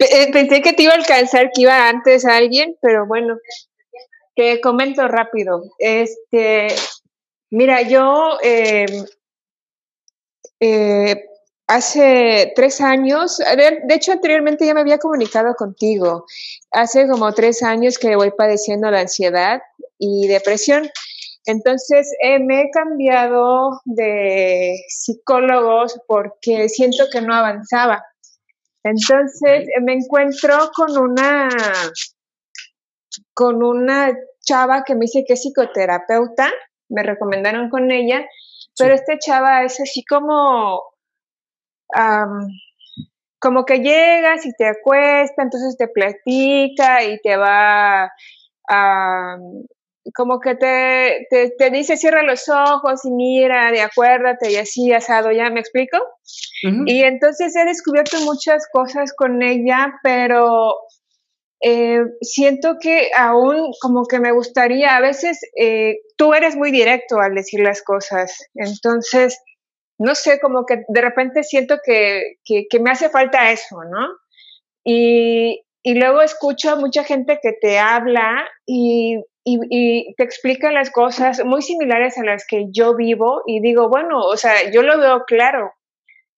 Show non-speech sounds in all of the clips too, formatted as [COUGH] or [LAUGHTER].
Eh, pensé que te iba a alcanzar, que iba antes a alguien, pero bueno, te comento rápido. Este, mira, yo em, eh, hace tres años, de hecho anteriormente ya me había comunicado contigo. Hace como tres años que voy padeciendo la ansiedad y depresión. Entonces eh, me he cambiado de psicólogos porque siento que no avanzaba. Entonces me encuentro con una con una chava que me dice que es psicoterapeuta, me recomendaron con ella, pero esta chava es así como como que llegas y te acuesta, entonces te platica y te va a como que te, te, dice cierra los ojos y mira, de acuérdate y así asado, ¿ya me explico? Y entonces he descubierto muchas cosas con ella, pero eh, siento que aún como que me gustaría, a veces eh, tú eres muy directo al decir las cosas, entonces, no sé, como que de repente siento que, que, que me hace falta eso, ¿no? Y, y luego escucho a mucha gente que te habla y y, te explica las cosas muy similares a las que yo vivo y digo, bueno, o sea, yo lo veo claro,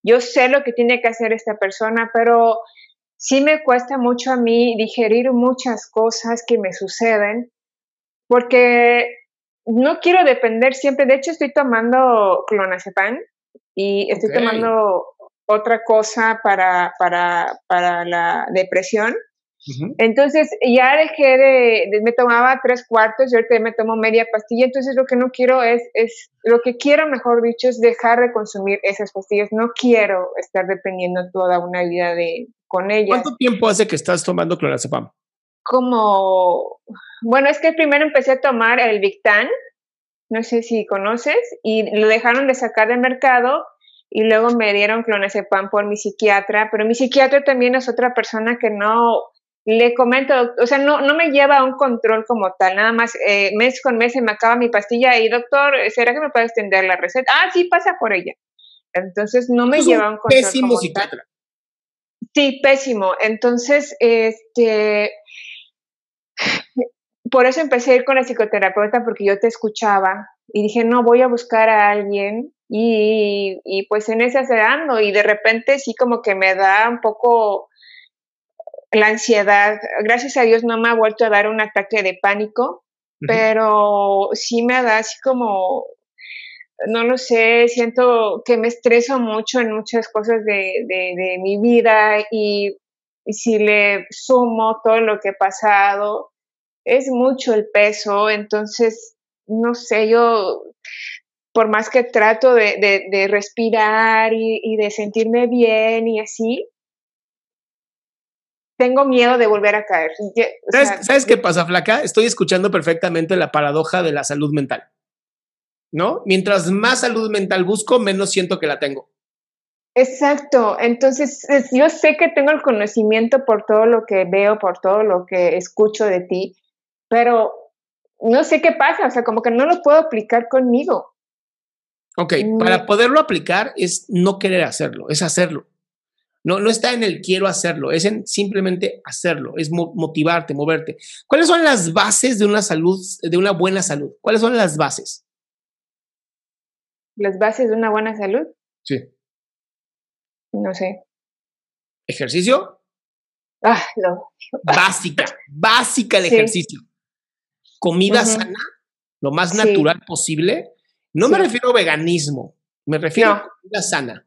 yo sé lo que tiene que hacer esta persona, pero sí me cuesta mucho a mí digerir muchas cosas que me suceden porque no quiero depender siempre, de hecho estoy tomando clonazepam y estoy tomando otra cosa para, para, para la depresión entonces ya dejé de, me tomaba tres cuartos y ahorita me tomo media pastilla, entonces lo que no quiero es, es, lo que quiero mejor dicho es dejar de consumir esas pastillas, no quiero estar dependiendo toda una vida de, con ellas. ¿Cuánto tiempo hace que estás tomando clorazepam? Como, bueno, es que primero empecé a tomar el Victan, no sé si conoces, y lo dejaron de sacar del mercado y luego me dieron clonazepam por mi psiquiatra, pero mi psiquiatra también es otra persona que no le comento, o sea, no, no me lleva a un control como tal, nada más eh, mes con mes se me acaba mi pastilla y doctor, ¿será que me puede extender la receta? Ah, sí, pasa por ella. Entonces no me lleva a un control. Pésimo psiquiatra. Sí, pésimo. Entonces, este, por eso empecé a ir con la psicoterapeuta porque yo te escuchaba y dije, no, voy a buscar a alguien y, y pues en ese se y de repente sí como que me da un poco la ansiedad, gracias a Dios no me ha vuelto a dar un ataque de pánico, pero sí me da así como, no lo sé, siento que me estreso mucho en muchas cosas de, de, mi vida y, si le sumo todo lo que he pasado, es mucho el peso, entonces, no sé, yo por más que trato de, de respirar y, y, de sentirme bien y así, tengo miedo de volver a caer. ¿Sabes, qué pasa, Flaca? Estoy escuchando perfectamente la paradoja de la salud mental. ¿No? Mientras más salud mental busco, menos siento que la tengo. Exacto. Entonces, yo sé que tengo el conocimiento por todo lo que veo, por todo lo que escucho de ti, pero no sé qué pasa, o sea, como que no lo puedo aplicar conmigo. Ok, para mm. poderlo aplicar es no querer hacerlo, es hacerlo. No, no está en el quiero hacerlo, es en simplemente hacerlo, es motivarte, moverte. ¿Cuáles son las bases de una salud, de una buena salud? ¿Cuáles son las bases? ¿Las bases de una buena salud? Sí. No sé. ¿Ejercicio? Ah, no. Básica, básica el ejercicio. Comida sana, lo más natural posible. No me refiero a veganismo, me refiero a comida sana.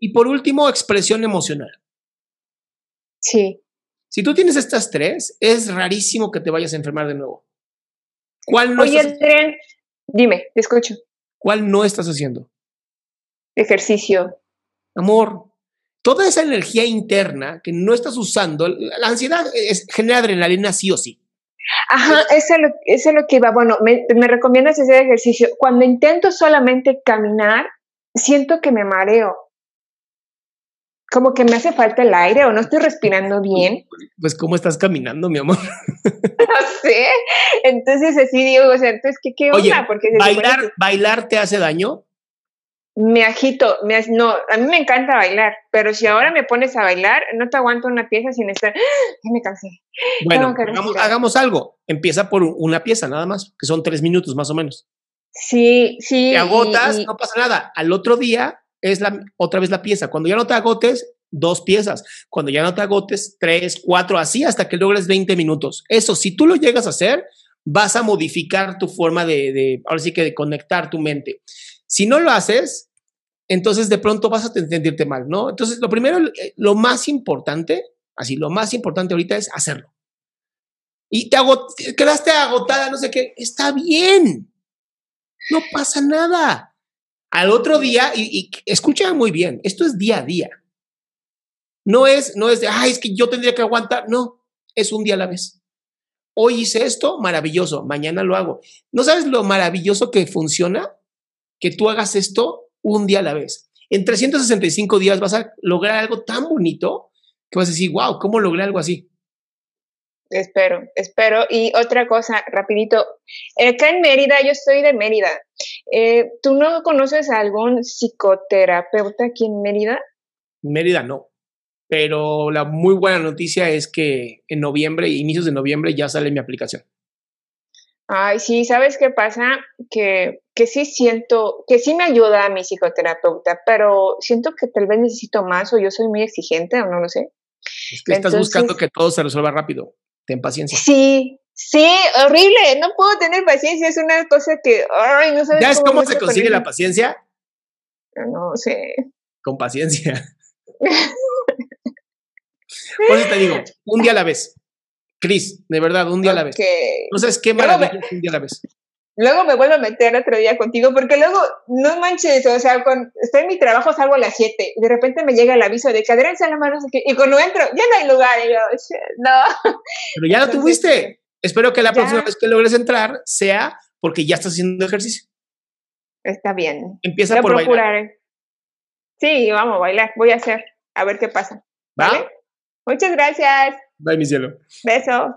Y por último, expresión emocional. Sí. Si tú tienes estas tres, es rarísimo que te vayas a enfermar de nuevo. ¿Cuál no Oye, estás dime, te escucho. ¿Cuál no estás haciendo? Ejercicio. Amor, toda esa energía interna que no estás usando, la ansiedad es, genera adrenalina sí o sí. Ajá, eso es lo, eso es lo que iba. Bueno, me, me recomiendas hacer ejercicio. Cuando intento solamente caminar, siento que me mareo. Como que me hace falta el aire o no estoy respirando bien. Pues, ¿cómo estás caminando, mi amor? [LAUGHS] no sé. Entonces, así digo, o sea, entonces, ¿qué, qué Oye, Porque ¿bailar, ¿bailar te hace daño? me agito, me, no, a mí me encanta bailar, pero si ahora me pones a bailar, no te aguanto una pieza sin estar, ya me cansé. Bueno, hagamos, algo, empieza por una pieza nada más, que son tres minutos más o menos. Sí, sí. Te agotas, no pasa nada. Al otro día es la, otra vez la pieza. Cuando ya no te agotes, dos piezas. Cuando ya no te agotes, tres, cuatro, así hasta que logres 20 minutos. Eso, si tú lo llegas a hacer, vas a modificar tu forma de, ahora sí que de conectar tu mente. Si no lo haces, entonces de pronto vas a sentirte mal, ¿no? Entonces, lo primero, eh, lo más importante, así, lo más importante ahorita es hacerlo. Y te quedaste agotada, no sé qué, está bien, no pasa nada. Al otro día, y, escucha muy bien, esto es día a día. No es, no es de, ay, es que yo tendría que aguantar, no, es un día a la vez. Hoy hice esto, maravilloso, mañana lo hago. ¿No sabes lo maravilloso que funciona? Que tú hagas esto un día a la vez. En 365 días vas a lograr algo tan bonito que vas a decir, wow, ¿cómo logré algo así? Espero, espero. Y otra cosa, rapidito. Acá en Mérida, yo estoy de Mérida. Eh, ¿Tú no conoces a algún psicoterapeuta aquí en Mérida? Mérida no. Pero la muy buena noticia es que en noviembre, inicios de noviembre, ya sale mi aplicación. Ay, sí, ¿sabes qué pasa? Que, que sí siento, que sí me ayuda a mi psicoterapeuta, pero siento que tal vez necesito más o yo soy muy exigente o no lo sé. Es que estás buscando que todo se resuelva rápido. Ten paciencia. Sí, sí, horrible. No puedo tener paciencia. Es una cosa que, ay, no sabes ¿Ya cómo, se consigue la paciencia? No sé. Con paciencia. [LAUGHS] Por eso te digo, un día a la vez. Cris, de verdad, un día a la vez. No sabes qué maravilla un día a la vez. Luego me vuelvo a meter otro día contigo, porque luego, no manches, o sea, cuando estoy en mi trabajo salgo a las 7 y de repente me llega el aviso de que Adrián la mano, y cuando entro, ya no hay lugar, y yo, no. Pero ya lo tuviste. Espero que la próxima vez que logres entrar sea porque ya estás haciendo ejercicio. Está bien. Empieza por bailar. Sí, vamos a bailar, voy a hacer, a ver qué pasa. ¿Vale? Muchas gracias. Bye, mi cielo. Beso.